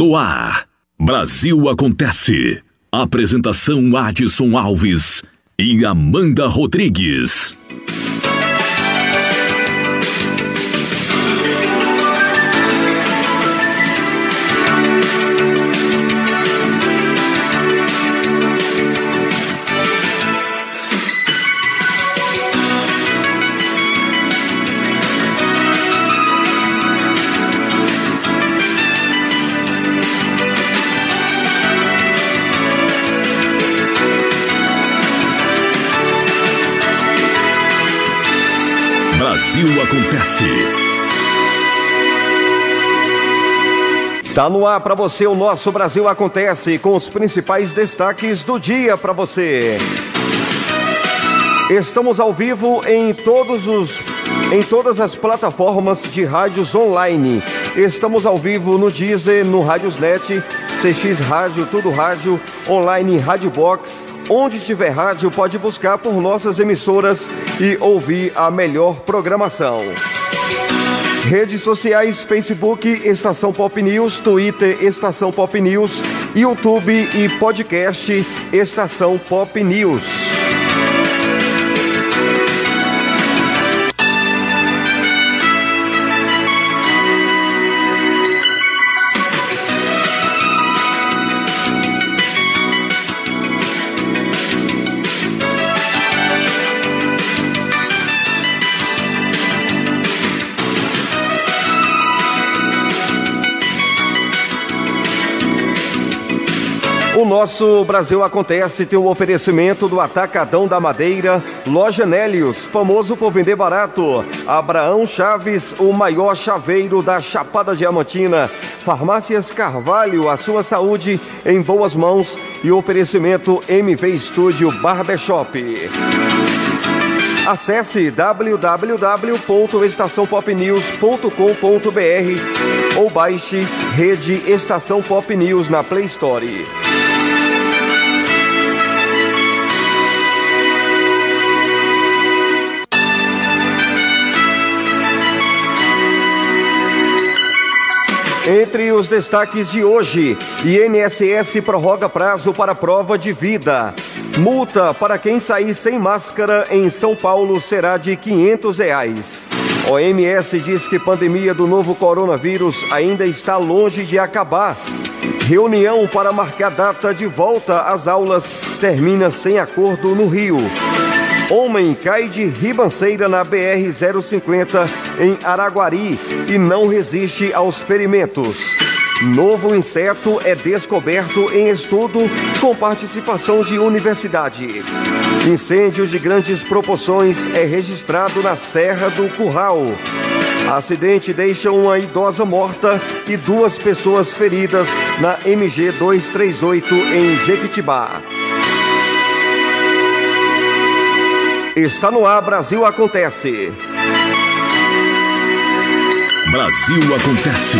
No ar, Brasil Acontece. Apresentação Adson Alves e Amanda Rodrigues. Brasil Acontece. Tá no ar para você o nosso Brasil Acontece com os principais destaques do dia para você. Estamos ao vivo em todos os em todas as plataformas de rádios online. Estamos ao vivo no Deezer, no Rádiosnet, CX Rádio, Tudo Rádio, online Rádio Box, Onde tiver rádio, pode buscar por nossas emissoras e ouvir a melhor programação. Redes sociais: Facebook, Estação Pop News, Twitter, Estação Pop News, YouTube e podcast Estação Pop News. Nosso Brasil Acontece tem o um oferecimento do Atacadão da Madeira, Loja Nélios, famoso por vender barato, Abraão Chaves, o maior chaveiro da Chapada Diamantina, Farmácias Carvalho, a sua saúde em boas mãos e oferecimento MV Estúdio Barbershop. Acesse www.estaçãopopnews.com.br ou baixe Rede Estação Pop News na Play Store. Entre os destaques de hoje, INSS prorroga prazo para prova de vida. Multa para quem sair sem máscara em São Paulo será de 500 reais. OMS diz que pandemia do novo coronavírus ainda está longe de acabar. Reunião para marcar data de volta às aulas termina sem acordo no Rio. Homem cai de ribanceira na BR-050 em Araguari e não resiste aos ferimentos. Novo inseto é descoberto em estudo com participação de universidade. Incêndio de grandes proporções é registrado na Serra do Curral. Acidente deixa uma idosa morta e duas pessoas feridas na MG 238 em Jequitibá. Está no ar, Brasil Acontece. Brasil Acontece.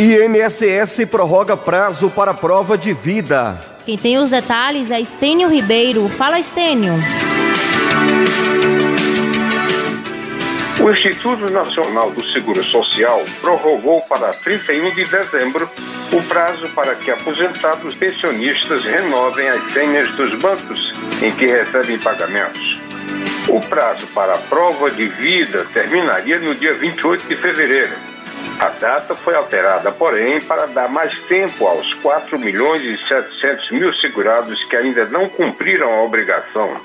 INSS prorroga prazo para prova de vida. Quem tem os detalhes é Estênio Ribeiro. Fala, Estênio. O Instituto Nacional do Seguro Social prorrogou para 31 de dezembro o prazo para que aposentados pensionistas renovem as senhas dos bancos em que recebem pagamentos. O prazo para a prova de vida terminaria no dia 28 de fevereiro. A data foi alterada, porém, para dar mais tempo aos 4 milhões e 700 mil segurados que ainda não cumpriram a obrigação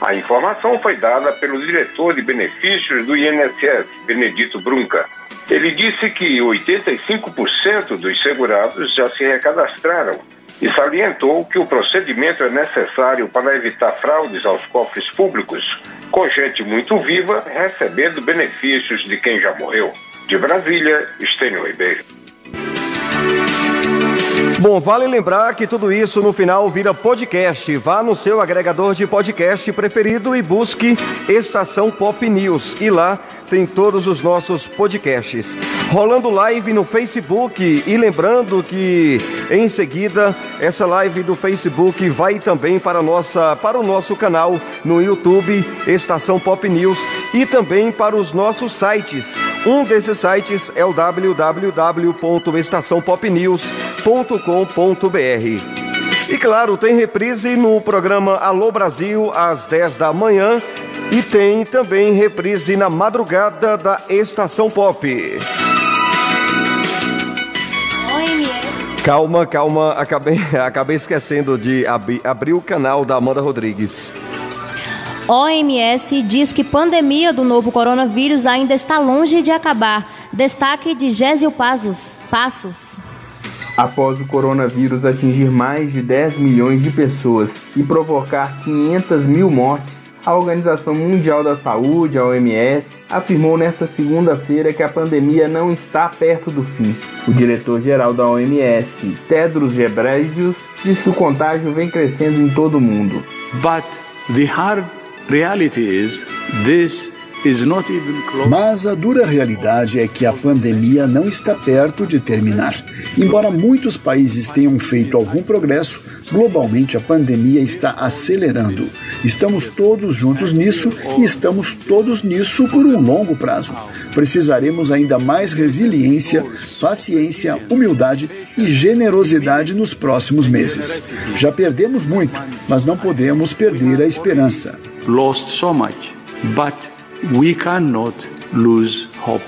a informação foi dada pelo diretor de benefícios do INSS, Benedito Brunca. Ele disse que 85% dos segurados já se recadastraram e salientou que o procedimento é necessário para evitar fraudes aos cofres públicos, com gente muito viva recebendo benefícios de quem já morreu. De Brasília, Estênio Ribeiro. Bom, vale lembrar que tudo isso no final vira podcast. Vá no seu agregador de podcast preferido e busque Estação Pop News. E lá tem todos os nossos podcasts. Rolando live no Facebook e lembrando que em seguida essa live do Facebook vai também para nossa para o nosso canal no YouTube Estação Pop News e também para os nossos sites. Um desses sites é o www.estaçãopopnews.com.br. E claro, tem reprise no programa Alô Brasil às 10 da manhã e tem também reprise na madrugada da Estação Pop. Calma, calma, acabei, acabei esquecendo de ab abrir o canal da Amanda Rodrigues. OMS diz que pandemia do novo coronavírus ainda está longe de acabar. Destaque de Gésio Passos. Passos. Após o coronavírus atingir mais de 10 milhões de pessoas e provocar 500 mil mortes, a Organização Mundial da Saúde, a OMS, afirmou nesta segunda-feira que a pandemia não está perto do fim. O diretor-geral da OMS, Tedros Ghebreyesus, diz que o contágio vem crescendo em todo o mundo. But the hard reality is this mas a dura realidade é que a pandemia não está perto de terminar. Embora muitos países tenham feito algum progresso, globalmente a pandemia está acelerando. Estamos todos juntos nisso e estamos todos nisso por um longo prazo. Precisaremos ainda mais resiliência, paciência, humildade e generosidade nos próximos meses. Já perdemos muito, mas não podemos perder a esperança. Lost so much, but We cannot lose hope.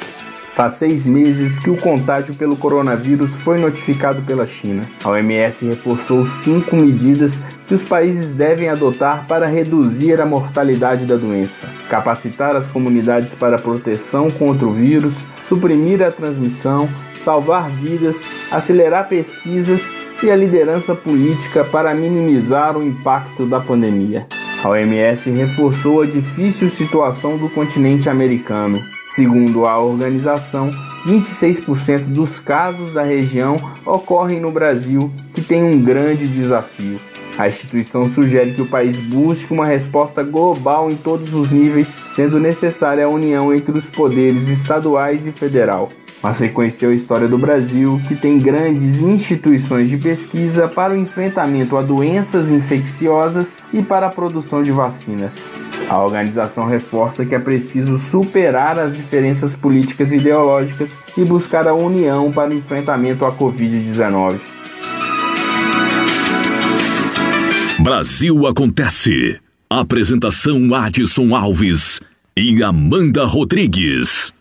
Faz seis meses que o contágio pelo coronavírus foi notificado pela China. A OMS reforçou cinco medidas que os países devem adotar para reduzir a mortalidade da doença: capacitar as comunidades para proteção contra o vírus, suprimir a transmissão, salvar vidas, acelerar pesquisas e a liderança política para minimizar o impacto da pandemia. A OMS reforçou a difícil situação do continente americano. Segundo a organização, 26% dos casos da região ocorrem no Brasil, que tem um grande desafio. A instituição sugere que o país busque uma resposta global em todos os níveis, sendo necessária a união entre os poderes estaduais e federal mas reconheceu a história do Brasil, que tem grandes instituições de pesquisa para o enfrentamento a doenças infecciosas e para a produção de vacinas. A organização reforça que é preciso superar as diferenças políticas e ideológicas e buscar a união para o enfrentamento à Covid-19. Brasil Acontece. Apresentação Adson Alves e Amanda Rodrigues.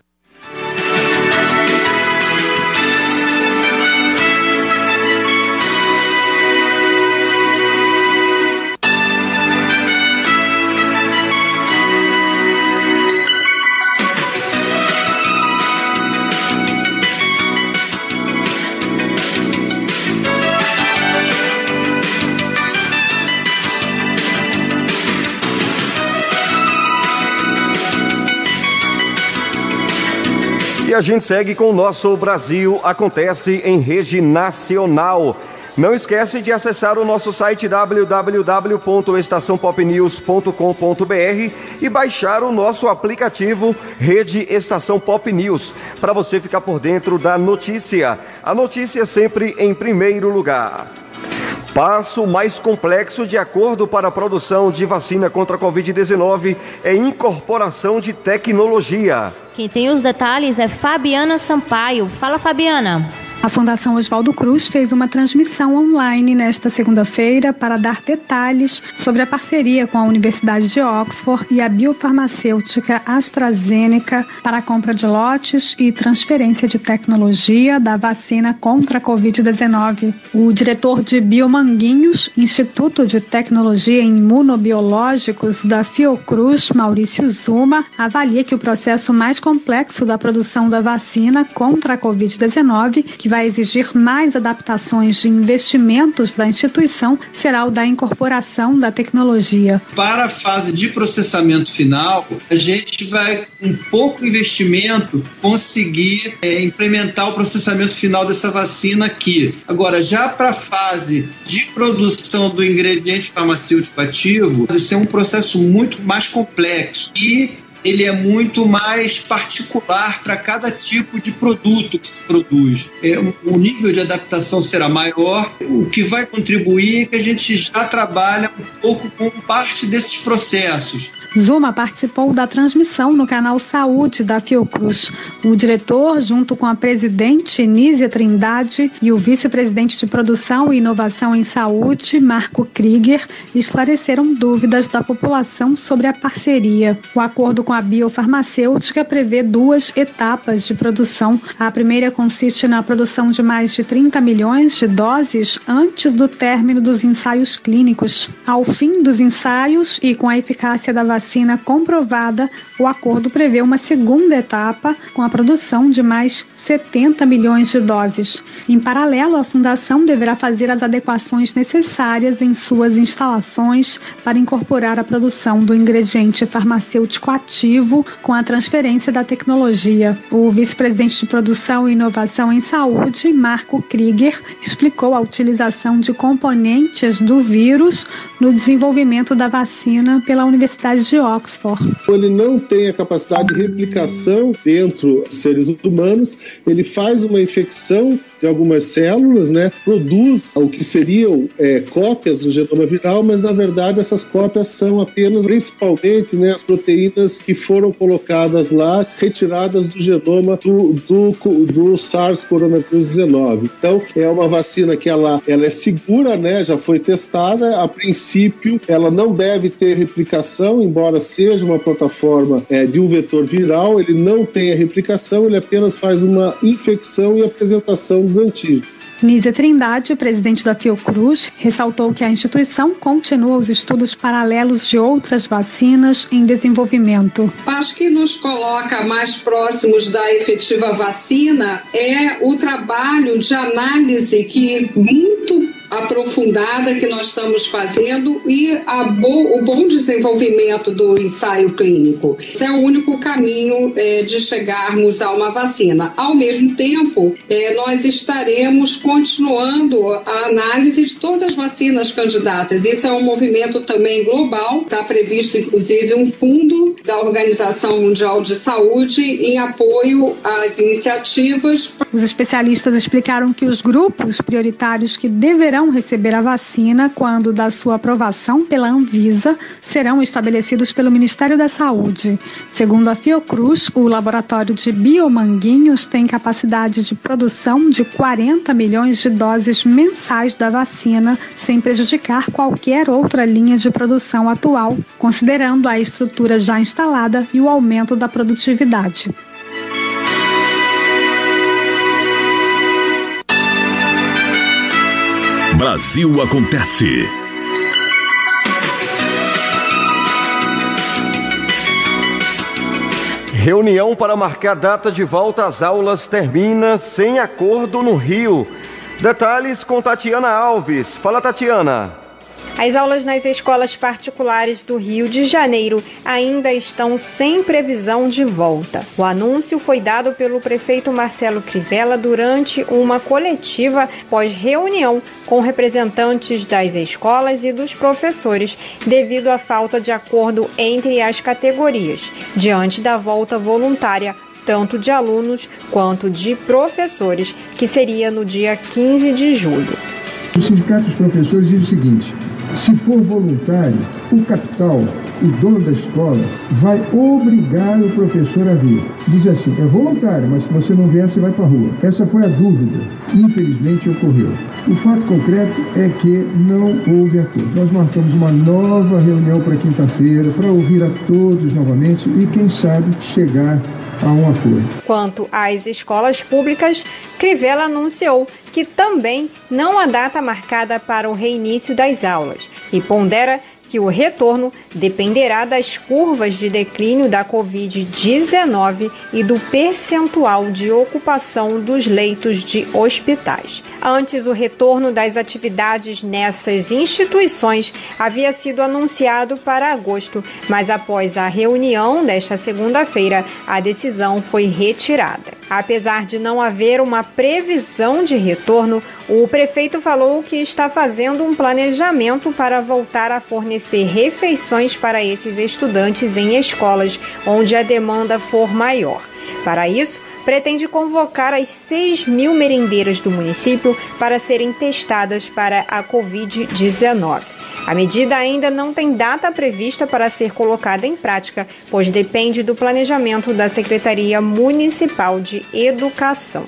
A gente segue com o nosso Brasil Acontece em Rede Nacional. Não esquece de acessar o nosso site www.estaçãopopnews.com.br e baixar o nosso aplicativo Rede Estação Pop News para você ficar por dentro da notícia. A notícia sempre em primeiro lugar. Passo mais complexo de acordo para a produção de vacina contra a Covid-19 é incorporação de tecnologia. Quem tem os detalhes é Fabiana Sampaio. Fala, Fabiana. A Fundação Oswaldo Cruz fez uma transmissão online nesta segunda-feira para dar detalhes sobre a parceria com a Universidade de Oxford e a biofarmacêutica AstraZeneca para a compra de lotes e transferência de tecnologia da vacina contra a Covid-19. O diretor de Biomanguinhos, Instituto de Tecnologia em Imunobiológicos da Fiocruz, Maurício Zuma, avalia que o processo mais complexo da produção da vacina contra a Covid-19, que que vai exigir mais adaptações de investimentos da instituição será o da incorporação da tecnologia. Para a fase de processamento final, a gente vai, com pouco investimento, conseguir é, implementar o processamento final dessa vacina aqui. Agora, já para a fase de produção do ingrediente farmacêutico ativo, isso é um processo muito mais complexo e ele é muito mais particular para cada tipo de produto que se produz. É, o nível de adaptação será maior, o que vai contribuir é que a gente já trabalha um pouco com parte desses processos. Zuma participou da transmissão no canal Saúde da Fiocruz. O diretor, junto com a presidente Nízia Trindade e o vice-presidente de Produção e Inovação em Saúde, Marco Krieger, esclareceram dúvidas da população sobre a parceria. O acordo com a biofarmacêutica prevê duas etapas de produção. A primeira consiste na produção de mais de 30 milhões de doses antes do término dos ensaios clínicos. Ao fim dos ensaios e com a eficácia da vacina, vacina comprovada, o acordo prevê uma segunda etapa com a produção de mais 70 milhões de doses. Em paralelo, a Fundação deverá fazer as adequações necessárias em suas instalações para incorporar a produção do ingrediente farmacêutico ativo com a transferência da tecnologia. O vice-presidente de Produção e Inovação em Saúde, Marco Krieger, explicou a utilização de componentes do vírus no desenvolvimento da vacina pela Universidade de Oxford. Ele não tem a capacidade de replicação dentro dos seres humanos, ele faz uma infecção de algumas células, né, produz o que seriam é, cópias do genoma viral, mas na verdade essas cópias são apenas, principalmente, né, as proteínas que foram colocadas lá, retiradas do genoma do, do, do SARS-CoV-19. Então, é uma vacina que ela, ela é segura, né, já foi testada, a princípio ela não deve ter replicação, embora seja uma plataforma é, de um vetor viral, ele não tem a replicação, ele apenas faz uma infecção e apresentação dos antigos. Nízia Trindade, presidente da Fiocruz, ressaltou que a instituição continua os estudos paralelos de outras vacinas em desenvolvimento. Acho que nos coloca mais próximos da efetiva vacina é o trabalho de análise que muito aprofundada que nós estamos fazendo e bo, o bom desenvolvimento do ensaio clínico. Esse é o único caminho é, de chegarmos a uma vacina. Ao mesmo tempo, é, nós estaremos continuando a análise de todas as vacinas candidatas. Isso é um movimento também global. Está previsto, inclusive, um fundo da Organização Mundial de Saúde em apoio às iniciativas. Os especialistas explicaram que os grupos prioritários que deverão deverão receber a vacina quando da sua aprovação pela Anvisa serão estabelecidos pelo Ministério da Saúde. Segundo a Fiocruz, o laboratório de Biomanguinhos tem capacidade de produção de 40 milhões de doses mensais da vacina, sem prejudicar qualquer outra linha de produção atual, considerando a estrutura já instalada e o aumento da produtividade. Brasil Acontece. Reunião para marcar data de volta às aulas termina sem acordo no Rio. Detalhes com Tatiana Alves. Fala, Tatiana. As aulas nas escolas particulares do Rio de Janeiro ainda estão sem previsão de volta. O anúncio foi dado pelo prefeito Marcelo Crivella durante uma coletiva pós-reunião com representantes das escolas e dos professores, devido à falta de acordo entre as categorias, diante da volta voluntária tanto de alunos quanto de professores, que seria no dia 15 de julho. O Sindicato dos Professores diz o seguinte: se for voluntário, o capital, o dono da escola, vai obrigar o professor a vir. Diz assim: é voluntário, mas se você não vier, você vai para a rua. Essa foi a dúvida. Infelizmente ocorreu. O fato concreto é que não houve acordo. Nós marcamos uma nova reunião para quinta-feira para ouvir a todos novamente e, quem sabe, chegar Quanto às escolas públicas, Crivella anunciou que também não há data marcada para o reinício das aulas e pondera que o retorno dependerá das curvas de declínio da Covid-19 e do percentual de ocupação dos leitos de hospitais. Antes, o retorno das atividades nessas instituições havia sido anunciado para agosto, mas após a reunião desta segunda-feira, a decisão foi retirada. Apesar de não haver uma previsão de retorno, o prefeito falou que está fazendo um planejamento para voltar a fornecer refeições para esses estudantes em escolas onde a demanda for maior. Para isso, pretende convocar as 6 mil merendeiras do município para serem testadas para a Covid-19. A medida ainda não tem data prevista para ser colocada em prática, pois depende do planejamento da Secretaria Municipal de Educação.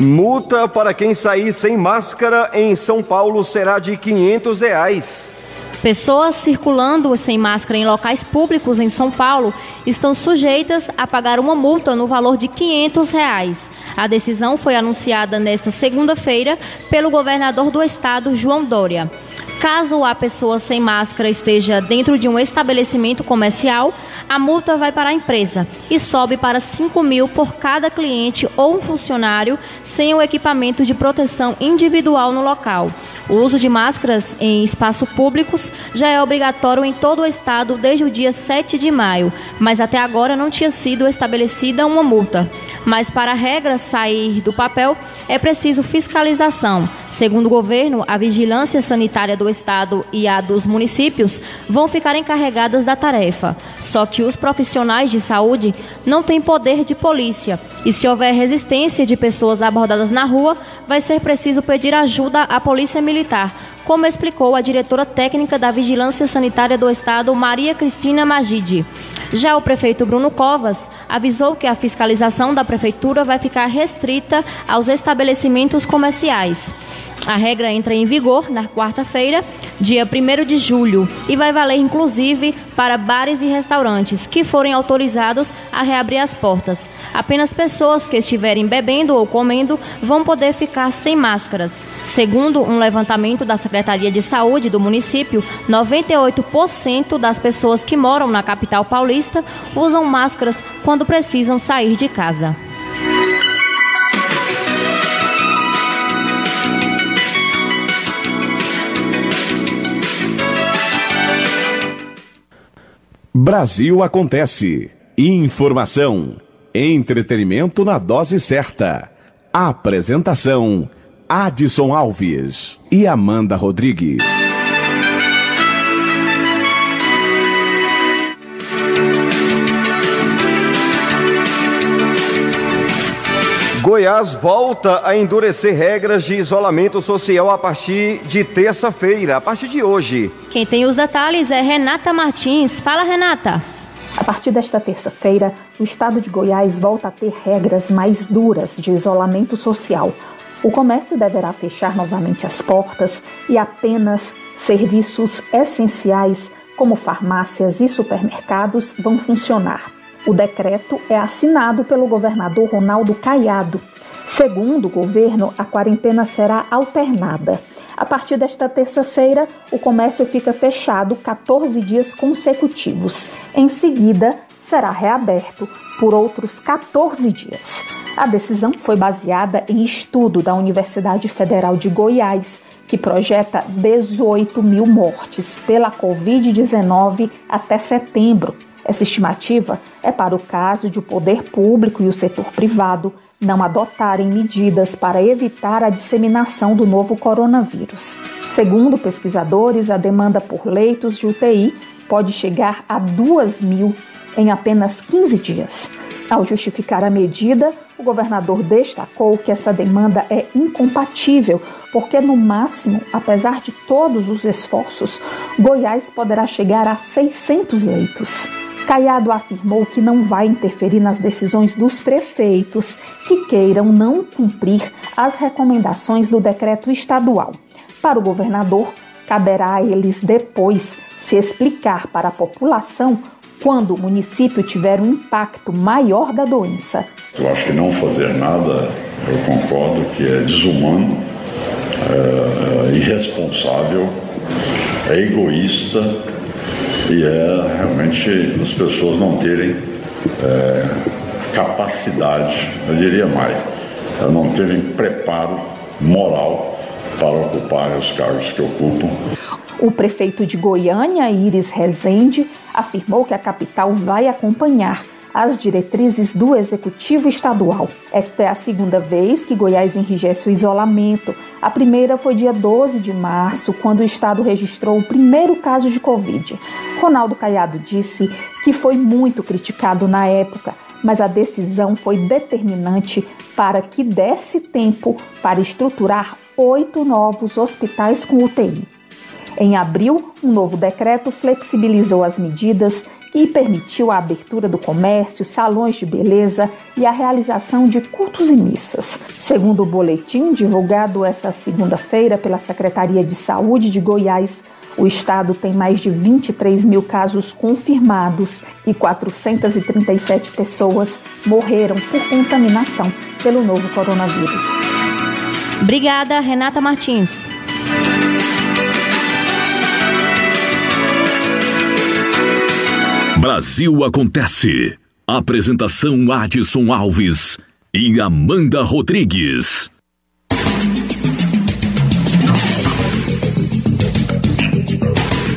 Multa para quem sair sem máscara em São Paulo será de 500 reais. Pessoas circulando sem máscara em locais públicos em São Paulo estão sujeitas a pagar uma multa no valor de 500 reais. A decisão foi anunciada nesta segunda-feira pelo governador do estado, João Dória. Caso a pessoa sem máscara esteja dentro de um estabelecimento comercial, a multa vai para a empresa e sobe para 5 mil por cada cliente ou funcionário sem o equipamento de proteção individual no local. O uso de máscaras em espaços públicos já é obrigatório em todo o estado desde o dia 7 de maio, mas até agora não tinha sido estabelecida uma multa. Mas para a regra sair do papel, é preciso fiscalização. Segundo o governo, a vigilância sanitária do estado e a dos municípios vão ficar encarregadas da tarefa. Só que os profissionais de saúde não têm poder de polícia. E se houver resistência de pessoas abordadas na rua, vai ser preciso pedir ajuda à Polícia Militar, como explicou a diretora técnica da Vigilância Sanitária do Estado, Maria Cristina Magide. Já o prefeito Bruno Covas avisou que a fiscalização da prefeitura vai ficar restrita aos estabelecimentos comerciais. A regra entra em vigor na quarta-feira, dia 1 de julho, e vai valer inclusive para bares e restaurantes que forem autorizados a reabrir as portas. Apenas pessoas que estiverem bebendo ou comendo vão poder ficar sem máscaras. Segundo um levantamento da Secretaria de Saúde do município, 98% das pessoas que moram na capital paulista usam máscaras quando precisam sair de casa. Brasil acontece. Informação. Entretenimento na dose certa. Apresentação: Adson Alves e Amanda Rodrigues. Goiás volta a endurecer regras de isolamento social a partir de terça-feira, a partir de hoje. Quem tem os detalhes é Renata Martins. Fala, Renata. A partir desta terça-feira, o estado de Goiás volta a ter regras mais duras de isolamento social. O comércio deverá fechar novamente as portas e apenas serviços essenciais, como farmácias e supermercados, vão funcionar. O decreto é assinado pelo governador Ronaldo Caiado. Segundo o governo, a quarentena será alternada. A partir desta terça-feira, o comércio fica fechado 14 dias consecutivos. Em seguida, será reaberto por outros 14 dias. A decisão foi baseada em estudo da Universidade Federal de Goiás, que projeta 18 mil mortes pela Covid-19 até setembro. Essa estimativa é para o caso de o poder público e o setor privado não adotarem medidas para evitar a disseminação do novo coronavírus. Segundo pesquisadores, a demanda por leitos de UTI pode chegar a 2 mil em apenas 15 dias. Ao justificar a medida, o governador destacou que essa demanda é incompatível, porque, no máximo, apesar de todos os esforços, Goiás poderá chegar a 600 leitos. Caiado afirmou que não vai interferir nas decisões dos prefeitos que queiram não cumprir as recomendações do decreto estadual. Para o governador, caberá a eles depois se explicar para a população quando o município tiver um impacto maior da doença. Eu acho que não fazer nada, eu concordo que é desumano é irresponsável, é egoísta e é realmente as pessoas não terem é, capacidade, eu diria mais, é não terem preparo moral para ocupar os cargos que ocupam. O prefeito de Goiânia, Iris Rezende, afirmou que a capital vai acompanhar as diretrizes do Executivo Estadual. Esta é a segunda vez que Goiás enrijece o isolamento. A primeira foi dia 12 de março, quando o estado registrou o primeiro caso de Covid. Ronaldo Caiado disse que foi muito criticado na época, mas a decisão foi determinante para que desse tempo para estruturar oito novos hospitais com UTI. Em abril, um novo decreto flexibilizou as medidas e permitiu a abertura do comércio, salões de beleza e a realização de cultos e missas. Segundo o boletim divulgado essa segunda-feira pela Secretaria de Saúde de Goiás, o estado tem mais de 23 mil casos confirmados e 437 pessoas morreram por contaminação pelo novo coronavírus. Obrigada, Renata Martins. Brasil Acontece. Apresentação Adson Alves e Amanda Rodrigues.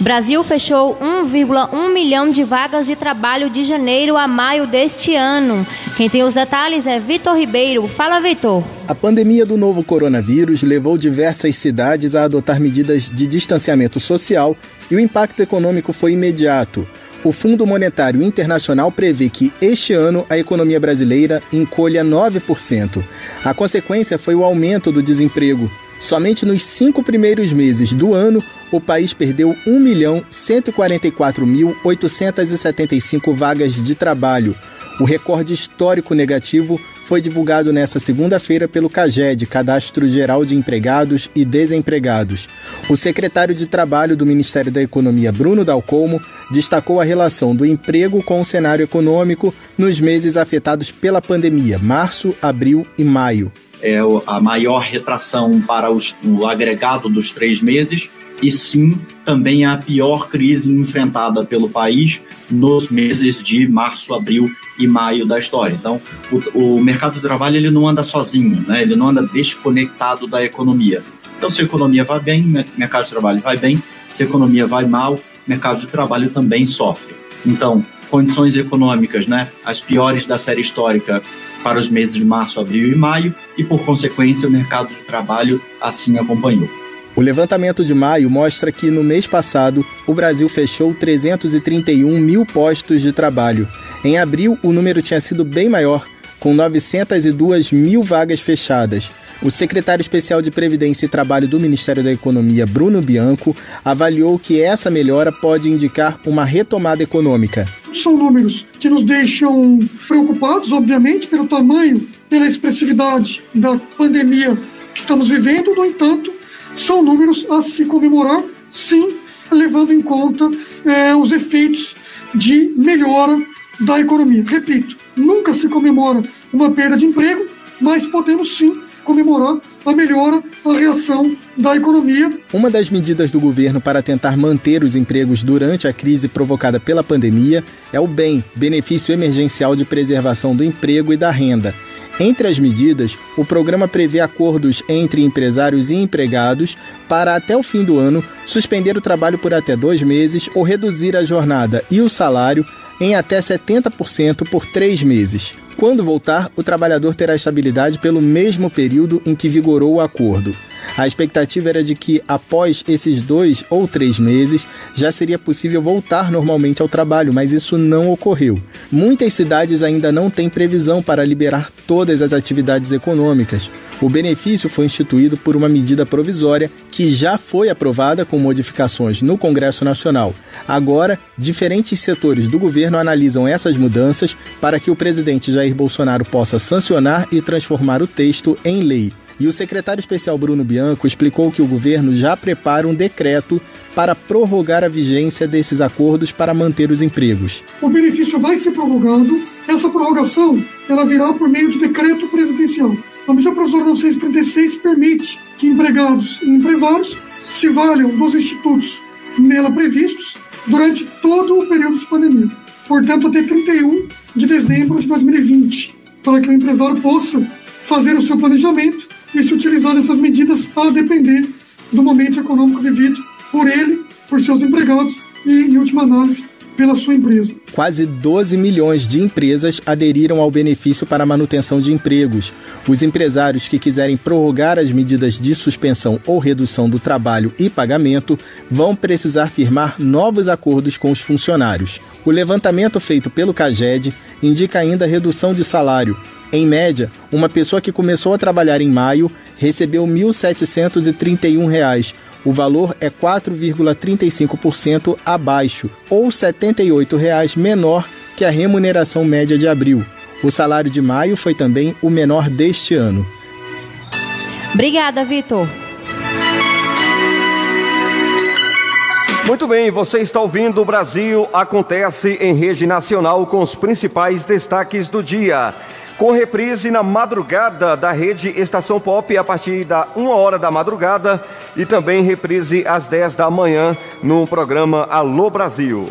Brasil fechou 1,1 milhão de vagas de trabalho de janeiro a maio deste ano. Quem tem os detalhes é Vitor Ribeiro. Fala, Vitor. A pandemia do novo coronavírus levou diversas cidades a adotar medidas de distanciamento social e o impacto econômico foi imediato. O Fundo Monetário Internacional prevê que este ano a economia brasileira encolha 9%. A consequência foi o aumento do desemprego. Somente nos cinco primeiros meses do ano, o país perdeu 1.144.875 vagas de trabalho. O recorde histórico negativo foi divulgado nesta segunda-feira pelo CAGED, Cadastro Geral de Empregados e Desempregados. O secretário de Trabalho do Ministério da Economia, Bruno Dalcomo, destacou a relação do emprego com o cenário econômico nos meses afetados pela pandemia, março, abril e maio. É a maior retração para o agregado dos três meses e sim também a pior crise enfrentada pelo país nos meses de março, abril e maio da história. Então, o, o mercado de trabalho ele não anda sozinho, né? ele não anda desconectado da economia. Então, se a economia vai bem, o mercado de trabalho vai bem, se a economia vai mal, o mercado de trabalho também sofre. Então, condições econômicas, né, as piores da série histórica para os meses de março, abril e maio, e por consequência o mercado de trabalho assim acompanhou. O levantamento de maio mostra que no mês passado o Brasil fechou 331 mil postos de trabalho. Em abril, o número tinha sido bem maior, com 902 mil vagas fechadas. O secretário especial de Previdência e Trabalho do Ministério da Economia, Bruno Bianco, avaliou que essa melhora pode indicar uma retomada econômica. São números que nos deixam preocupados, obviamente, pelo tamanho, pela expressividade da pandemia que estamos vivendo. No entanto, são números a se comemorar, sim, levando em conta é, os efeitos de melhora da economia. Repito, nunca se comemora uma perda de emprego, mas podemos sim comemorar a melhora, a reação da economia. Uma das medidas do governo para tentar manter os empregos durante a crise provocada pela pandemia é o BEM, Benefício Emergencial de Preservação do Emprego e da Renda. Entre as medidas, o programa prevê acordos entre empresários e empregados para, até o fim do ano, suspender o trabalho por até dois meses ou reduzir a jornada e o salário em até 70% por três meses. Quando voltar, o trabalhador terá estabilidade pelo mesmo período em que vigorou o acordo. A expectativa era de que, após esses dois ou três meses, já seria possível voltar normalmente ao trabalho, mas isso não ocorreu. Muitas cidades ainda não têm previsão para liberar todas as atividades econômicas. O benefício foi instituído por uma medida provisória que já foi aprovada com modificações no Congresso Nacional. Agora, diferentes setores do governo analisam essas mudanças para que o presidente Jair Bolsonaro possa sancionar e transformar o texto em lei. E o secretário especial Bruno Bianco explicou que o governo já prepara um decreto para prorrogar a vigência desses acordos para manter os empregos. O benefício vai ser prorrogado. Essa prorrogação ela virá por meio de decreto presidencial. A medida provisória 936 permite que empregados e empresários se valham dos institutos nela previstos durante todo o período de pandemia. Portanto, até 31 de dezembro de 2020, para que o empresário possa fazer o seu planejamento e se utilizar dessas medidas a depender do momento econômico vivido por ele, por seus empregados e, em última análise, pela sua empresa. Quase 12 milhões de empresas aderiram ao benefício para manutenção de empregos. Os empresários que quiserem prorrogar as medidas de suspensão ou redução do trabalho e pagamento vão precisar firmar novos acordos com os funcionários. O levantamento feito pelo CAGED indica ainda redução de salário, em média, uma pessoa que começou a trabalhar em maio recebeu R$ 1.731. O valor é 4,35% abaixo, ou R$ 78,00 menor que a remuneração média de abril. O salário de maio foi também o menor deste ano. Obrigada, Vitor. Muito bem, você está ouvindo o Brasil Acontece em Rede Nacional com os principais destaques do dia com reprise na madrugada da rede Estação Pop a partir da 1 hora da madrugada e também reprise às 10 da manhã no programa Alô Brasil.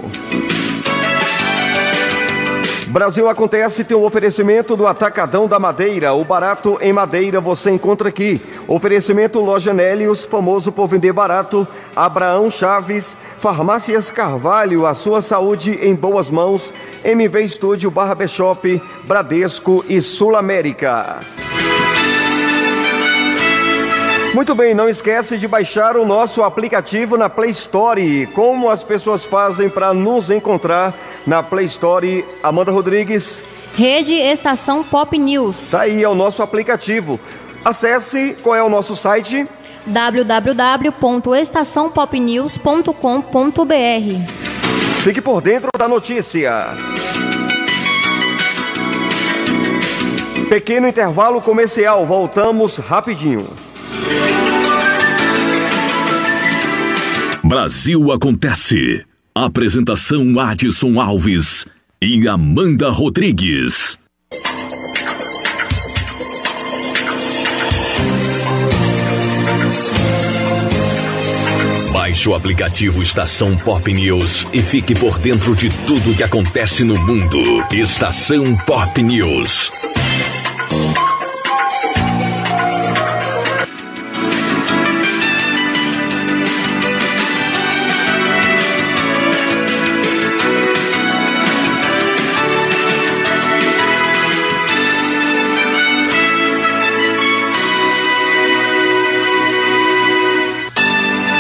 Brasil Acontece tem um oferecimento do Atacadão da Madeira. O barato em madeira você encontra aqui. Oferecimento Loja Nélios, famoso por vender barato. Abraão Chaves, Farmácias Carvalho, a sua saúde em boas mãos. MV Estúdio, Barra Beshop, Bradesco e Sul América. Muito bem, não esquece de baixar o nosso aplicativo na Play Store. Como as pessoas fazem para nos encontrar na Play Store? Amanda Rodrigues. Rede Estação Pop News. Está aí é o nosso aplicativo. Acesse, qual é o nosso site? www.estaçãopopnews.com.br. Fique por dentro da notícia. Pequeno intervalo comercial, voltamos rapidinho. Brasil acontece. Apresentação Adson Alves e Amanda Rodrigues. Baixe o aplicativo Estação Pop News e fique por dentro de tudo que acontece no mundo. Estação Pop News.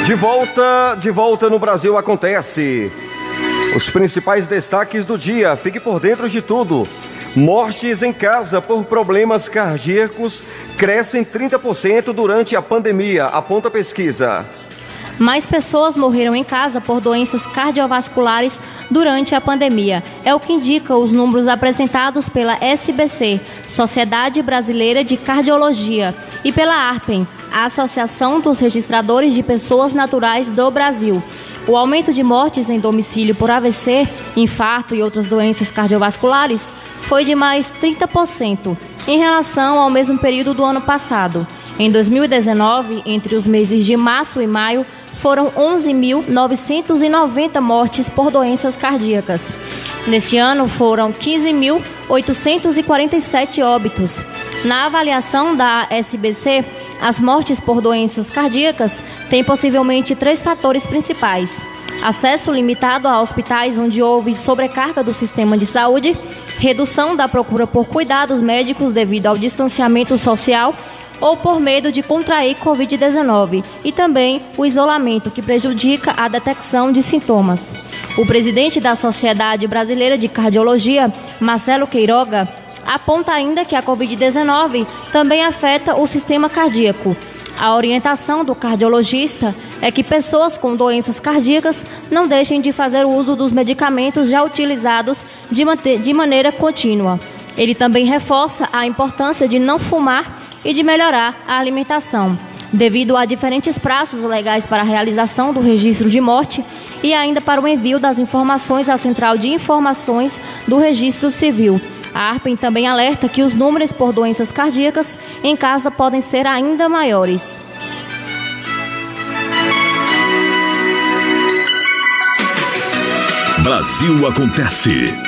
De volta, de volta no Brasil acontece. Os principais destaques do dia, fique por dentro de tudo. Mortes em casa por problemas cardíacos crescem 30% durante a pandemia, aponta pesquisa. Mais pessoas morreram em casa por doenças cardiovasculares durante a pandemia. É o que indica os números apresentados pela SBC, Sociedade Brasileira de Cardiologia, e pela ARPEN, Associação dos Registradores de Pessoas Naturais do Brasil. O aumento de mortes em domicílio por AVC, infarto e outras doenças cardiovasculares foi de mais 30% em relação ao mesmo período do ano passado. Em 2019, entre os meses de março e maio, foram 11.990 mortes por doenças cardíacas. Neste ano, foram 15.847 óbitos. Na avaliação da SBC, as mortes por doenças cardíacas têm possivelmente três fatores principais: acesso limitado a hospitais onde houve sobrecarga do sistema de saúde, redução da procura por cuidados médicos devido ao distanciamento social ou por medo de contrair Covid-19 e também o isolamento, que prejudica a detecção de sintomas. O presidente da Sociedade Brasileira de Cardiologia, Marcelo Queiroga, aponta ainda que a Covid-19 também afeta o sistema cardíaco. A orientação do cardiologista é que pessoas com doenças cardíacas não deixem de fazer uso dos medicamentos já utilizados de, de maneira contínua. Ele também reforça a importância de não fumar e de melhorar a alimentação, devido a diferentes prazos legais para a realização do registro de morte e ainda para o envio das informações à Central de Informações do Registro Civil. A ARPEN também alerta que os números por doenças cardíacas em casa podem ser ainda maiores. Brasil Acontece.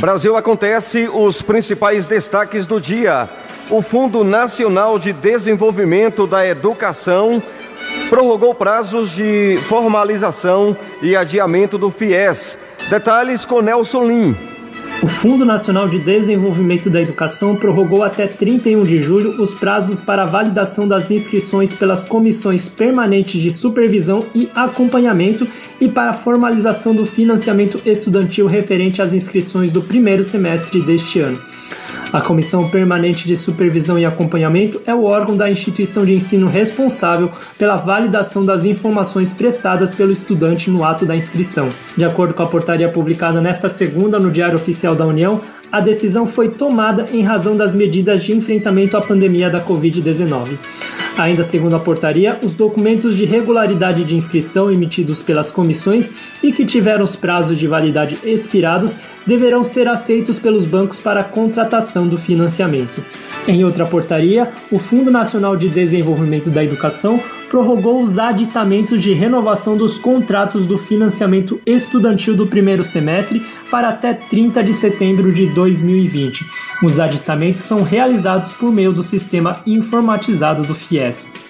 Brasil acontece os principais destaques do dia. O Fundo Nacional de Desenvolvimento da Educação prorrogou prazos de formalização e adiamento do FIES. Detalhes com Nelson Lim. O Fundo Nacional de Desenvolvimento da Educação prorrogou até 31 de julho os prazos para a validação das inscrições pelas comissões permanentes de supervisão e acompanhamento e para a formalização do financiamento estudantil referente às inscrições do primeiro semestre deste ano. A Comissão Permanente de Supervisão e Acompanhamento é o órgão da instituição de ensino responsável pela validação das informações prestadas pelo estudante no ato da inscrição. De acordo com a portaria publicada nesta segunda no Diário Oficial da União, a decisão foi tomada em razão das medidas de enfrentamento à pandemia da Covid-19. Ainda segundo a portaria, os documentos de regularidade de inscrição emitidos pelas comissões e que tiveram os prazos de validade expirados deverão ser aceitos pelos bancos para a contratação do financiamento. Em outra portaria, o Fundo Nacional de Desenvolvimento da Educação prorrogou os aditamentos de renovação dos contratos do financiamento estudantil do primeiro semestre para até 30 de setembro de 2020. Os aditamentos são realizados por meio do sistema informatizado do FIES.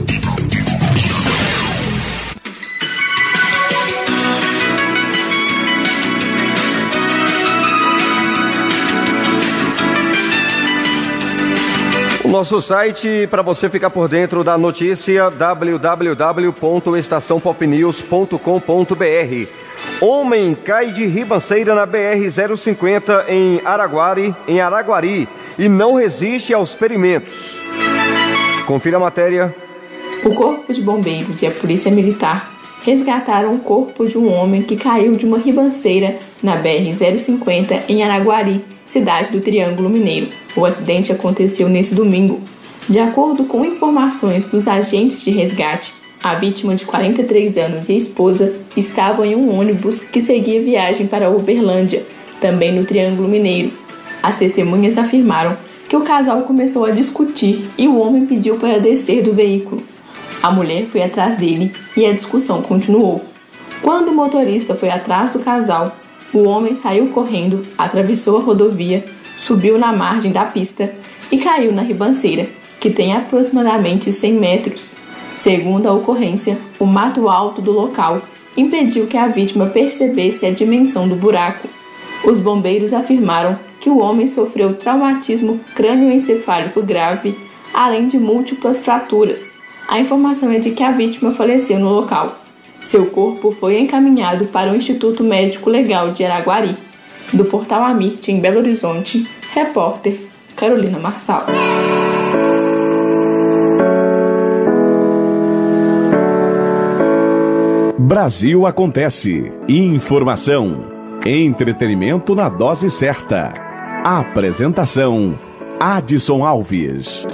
Nosso site para você ficar por dentro da notícia www.estaçãopopnews.com.br. Homem cai de ribanceira na BR 050 em Araguari, em Araguari e não resiste aos ferimentos. Confira a matéria. O Corpo de Bombeiros e a Polícia Militar resgataram o corpo de um homem que caiu de uma ribanceira na BR 050 em Araguari cidade do Triângulo Mineiro. O acidente aconteceu nesse domingo. De acordo com informações dos agentes de resgate, a vítima de 43 anos e a esposa estavam em um ônibus que seguia viagem para Uberlândia, também no Triângulo Mineiro. As testemunhas afirmaram que o casal começou a discutir e o homem pediu para descer do veículo. A mulher foi atrás dele e a discussão continuou. Quando o motorista foi atrás do casal, o homem saiu correndo, atravessou a rodovia, subiu na margem da pista e caiu na ribanceira, que tem aproximadamente 100 metros. Segundo a ocorrência, o mato alto do local impediu que a vítima percebesse a dimensão do buraco. Os bombeiros afirmaram que o homem sofreu traumatismo crânioencefálico grave, além de múltiplas fraturas. A informação é de que a vítima faleceu no local. Seu corpo foi encaminhado para o Instituto Médico Legal de Araguari. Do portal Amit, em Belo Horizonte, repórter Carolina Marçal. Brasil acontece. Informação. Entretenimento na dose certa. Apresentação: Adson Alves.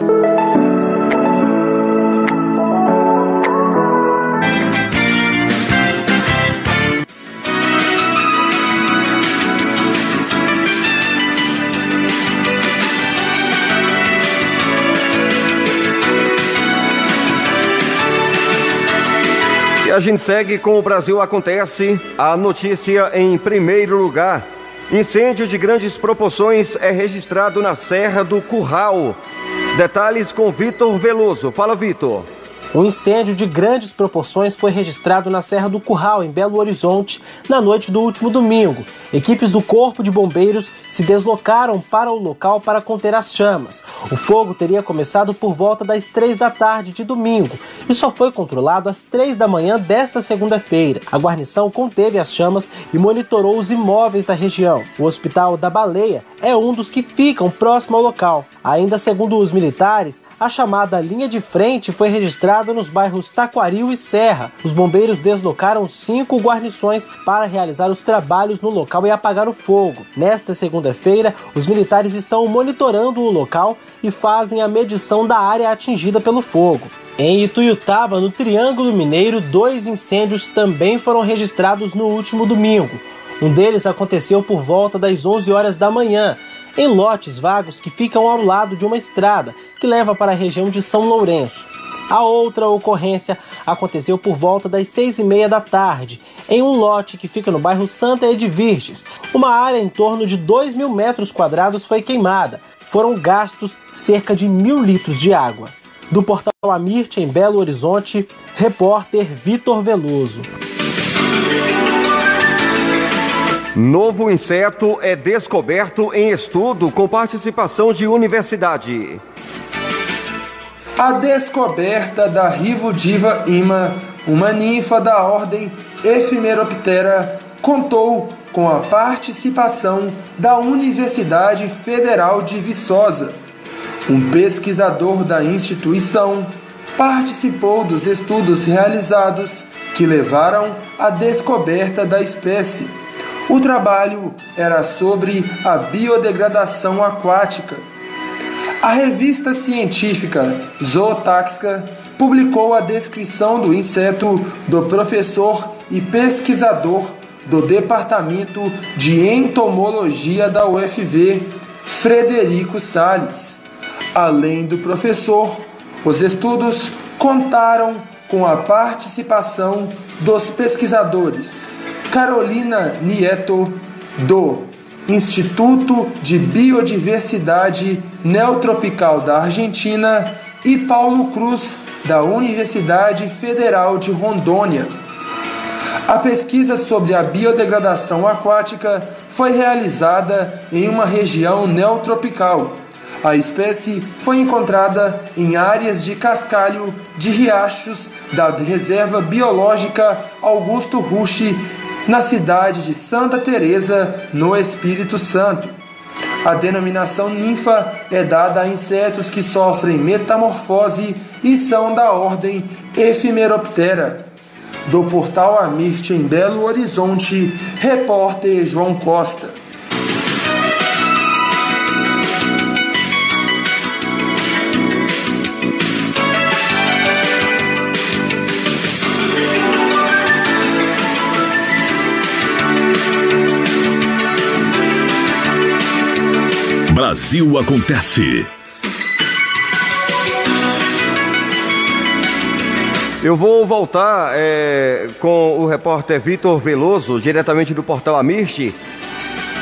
A gente segue com o Brasil Acontece. A notícia em primeiro lugar. Incêndio de grandes proporções é registrado na Serra do Curral. Detalhes com Vitor Veloso. Fala, Vitor. Um incêndio de grandes proporções foi registrado na Serra do Curral, em Belo Horizonte, na noite do último domingo. Equipes do Corpo de Bombeiros se deslocaram para o local para conter as chamas. O fogo teria começado por volta das três da tarde de domingo e só foi controlado às três da manhã desta segunda-feira. A guarnição conteve as chamas e monitorou os imóveis da região. O Hospital da Baleia é um dos que ficam próximo ao local. Ainda segundo os militares, a chamada linha de frente foi registrada nos bairros Taquaril e Serra. Os bombeiros deslocaram cinco guarnições para realizar os trabalhos no local e apagar o fogo. Nesta segunda-feira, os militares estão monitorando o local e fazem a medição da área atingida pelo fogo. Em Ituiutaba, no Triângulo Mineiro, dois incêndios também foram registrados no último domingo. Um deles aconteceu por volta das 11 horas da manhã, em lotes vagos que ficam ao lado de uma estrada que leva para a região de São Lourenço. A outra ocorrência aconteceu por volta das seis e meia da tarde, em um lote que fica no bairro Santa Edvirges. Uma área em torno de 2 mil metros quadrados foi queimada. Foram gastos cerca de mil litros de água. Do portal Amirte, em Belo Horizonte, repórter Vitor Veloso. Novo inseto é descoberto em estudo com participação de universidade. A descoberta da Rivudiva ima, uma ninfa da ordem Ephemeroptera, contou com a participação da Universidade Federal de Viçosa. Um pesquisador da instituição participou dos estudos realizados que levaram à descoberta da espécie. O trabalho era sobre a biodegradação aquática. A revista científica Zootáxica publicou a descrição do inseto do professor e pesquisador do Departamento de Entomologia da UFV, Frederico Sales. Além do professor, os estudos contaram com a participação dos pesquisadores Carolina Nieto, do Instituto de Biodiversidade Neotropical da Argentina, e Paulo Cruz, da Universidade Federal de Rondônia. A pesquisa sobre a biodegradação aquática foi realizada em uma região neotropical. A espécie foi encontrada em áreas de cascalho de riachos da Reserva Biológica Augusto Rushi na cidade de Santa Teresa, no Espírito Santo. A denominação ninfa é dada a insetos que sofrem metamorfose e são da ordem Ephemeroptera. Do portal Amirte em Belo Horizonte, repórter João Costa. Brasil Acontece. Eu vou voltar é, com o repórter Vitor Veloso, diretamente do portal Amirte.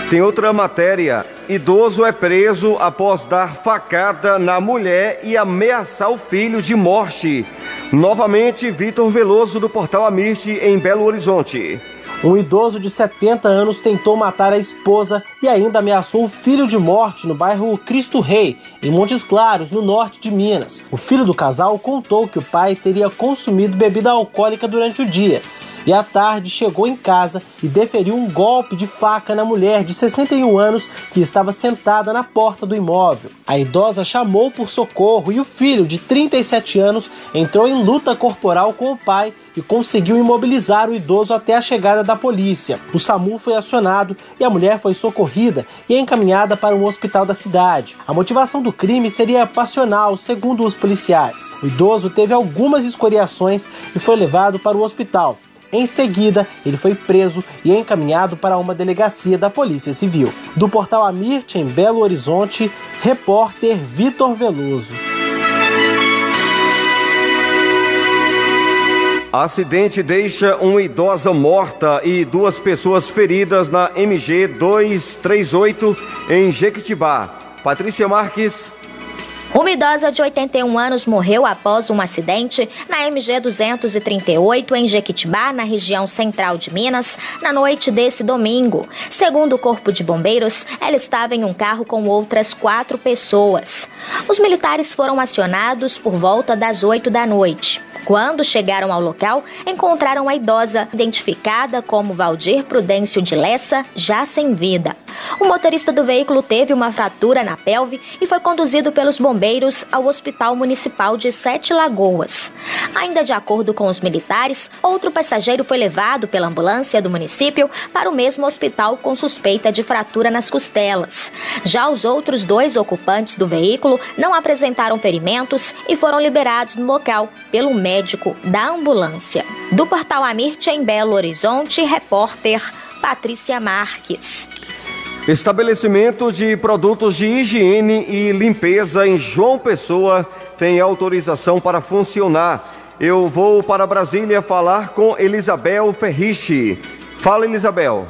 Tem outra matéria. Idoso é preso após dar facada na mulher e ameaçar o filho de morte. Novamente, Vitor Veloso, do portal Amirte, em Belo Horizonte. Um idoso de 70 anos tentou matar a esposa e ainda ameaçou o filho de morte no bairro Cristo Rei, em Montes Claros, no norte de Minas. O filho do casal contou que o pai teria consumido bebida alcoólica durante o dia e à tarde chegou em casa e deferiu um golpe de faca na mulher de 61 anos que estava sentada na porta do imóvel. A idosa chamou por socorro e o filho, de 37 anos, entrou em luta corporal com o pai e conseguiu imobilizar o idoso até a chegada da polícia. O SAMU foi acionado e a mulher foi socorrida e encaminhada para um hospital da cidade. A motivação do crime seria passional, segundo os policiais. O idoso teve algumas escoriações e foi levado para o hospital. Em seguida, ele foi preso e encaminhado para uma delegacia da Polícia Civil. Do portal Amirte, em Belo Horizonte, repórter Vitor Veloso. Acidente deixa uma idosa morta e duas pessoas feridas na MG 238 em Jequitibá. Patrícia Marques. Uma idosa de 81 anos morreu após um acidente na MG 238 em Jequitibá, na região central de Minas, na noite desse domingo. Segundo o Corpo de Bombeiros, ela estava em um carro com outras quatro pessoas. Os militares foram acionados por volta das 8 da noite. Quando chegaram ao local, encontraram a idosa, identificada como Valdir Prudêncio de Lessa, já sem vida. O motorista do veículo teve uma fratura na pelve e foi conduzido pelos bombeiros ao Hospital Municipal de Sete Lagoas. Ainda de acordo com os militares, outro passageiro foi levado pela ambulância do município para o mesmo hospital com suspeita de fratura nas costelas. Já os outros dois ocupantes do veículo não apresentaram ferimentos e foram liberados no local pelo médico da ambulância. Do portal Amirte em Belo Horizonte, repórter Patrícia Marques. Estabelecimento de produtos de higiene e limpeza em João Pessoa tem autorização para funcionar. Eu vou para Brasília falar com Elisabel Ferriche. Fala, Elisabel.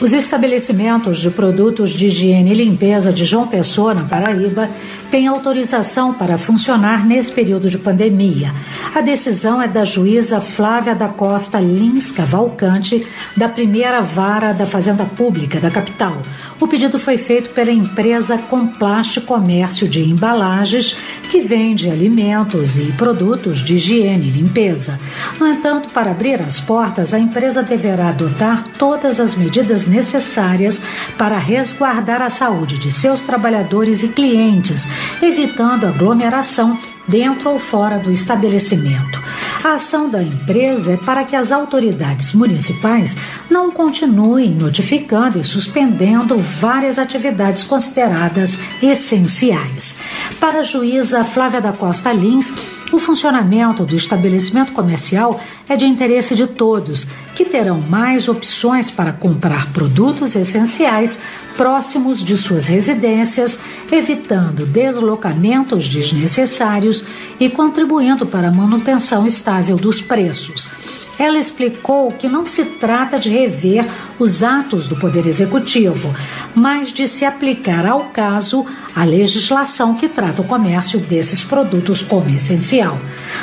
Os estabelecimentos de produtos de higiene e limpeza de João Pessoa, na Paraíba, têm autorização para funcionar nesse período de pandemia. A decisão é da juíza Flávia da Costa Lins Cavalcante, da primeira vara da Fazenda Pública da capital. O pedido foi feito pela empresa Complaste Comércio de Embalagens, que vende alimentos e produtos de higiene e limpeza. No entanto, para abrir as portas, a empresa deverá adotar todas as medidas necessárias para resguardar a saúde de seus trabalhadores e clientes, evitando aglomeração dentro ou fora do estabelecimento. A ação da empresa é para que as autoridades municipais não continuem notificando e suspendendo várias atividades consideradas essenciais. Para a juíza Flávia da Costa Lins, o funcionamento do estabelecimento comercial é de interesse de todos, que terão mais opções para comprar produtos essenciais próximos de suas residências, evitando deslocamentos desnecessários e contribuindo para a manutenção estável dos preços. Ela explicou que não se trata de rever os atos do Poder Executivo, mas de se aplicar ao caso a legislação que trata o comércio desses produtos como essencial.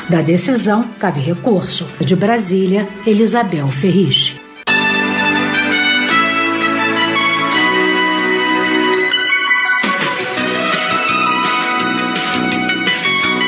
Da decisão, cabe recurso. De Brasília, Elisabel Ferriche.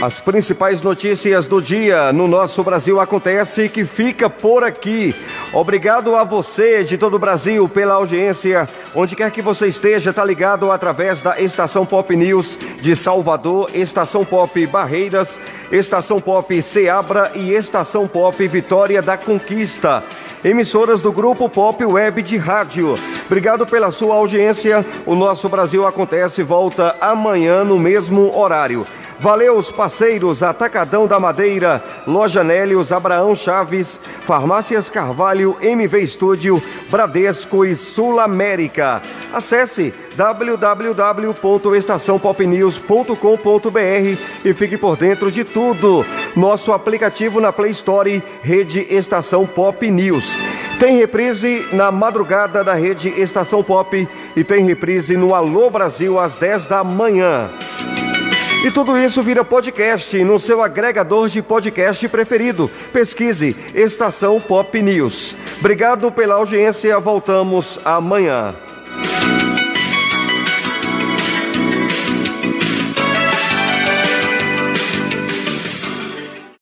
As principais notícias do dia no nosso Brasil acontece que fica por aqui. Obrigado a você de todo o Brasil pela audiência. Onde quer que você esteja, tá ligado através da Estação Pop News de Salvador, Estação Pop Barreiras, Estação Pop Seabra e Estação Pop Vitória da Conquista. Emissoras do Grupo Pop Web de Rádio. Obrigado pela sua audiência. O nosso Brasil acontece volta amanhã no mesmo horário. Valeu os parceiros Atacadão da Madeira, Loja Nélios, Abraão Chaves, Farmácias Carvalho, MV Estúdio, Bradesco e Sul América. Acesse www.estaçãopopnews.com.br e fique por dentro de tudo. Nosso aplicativo na Play Store, Rede Estação Pop News. Tem reprise na madrugada da Rede Estação Pop e tem reprise no Alô Brasil às 10 da manhã. E tudo isso vira podcast no seu agregador de podcast preferido. Pesquise Estação Pop News. Obrigado pela audiência. Voltamos amanhã.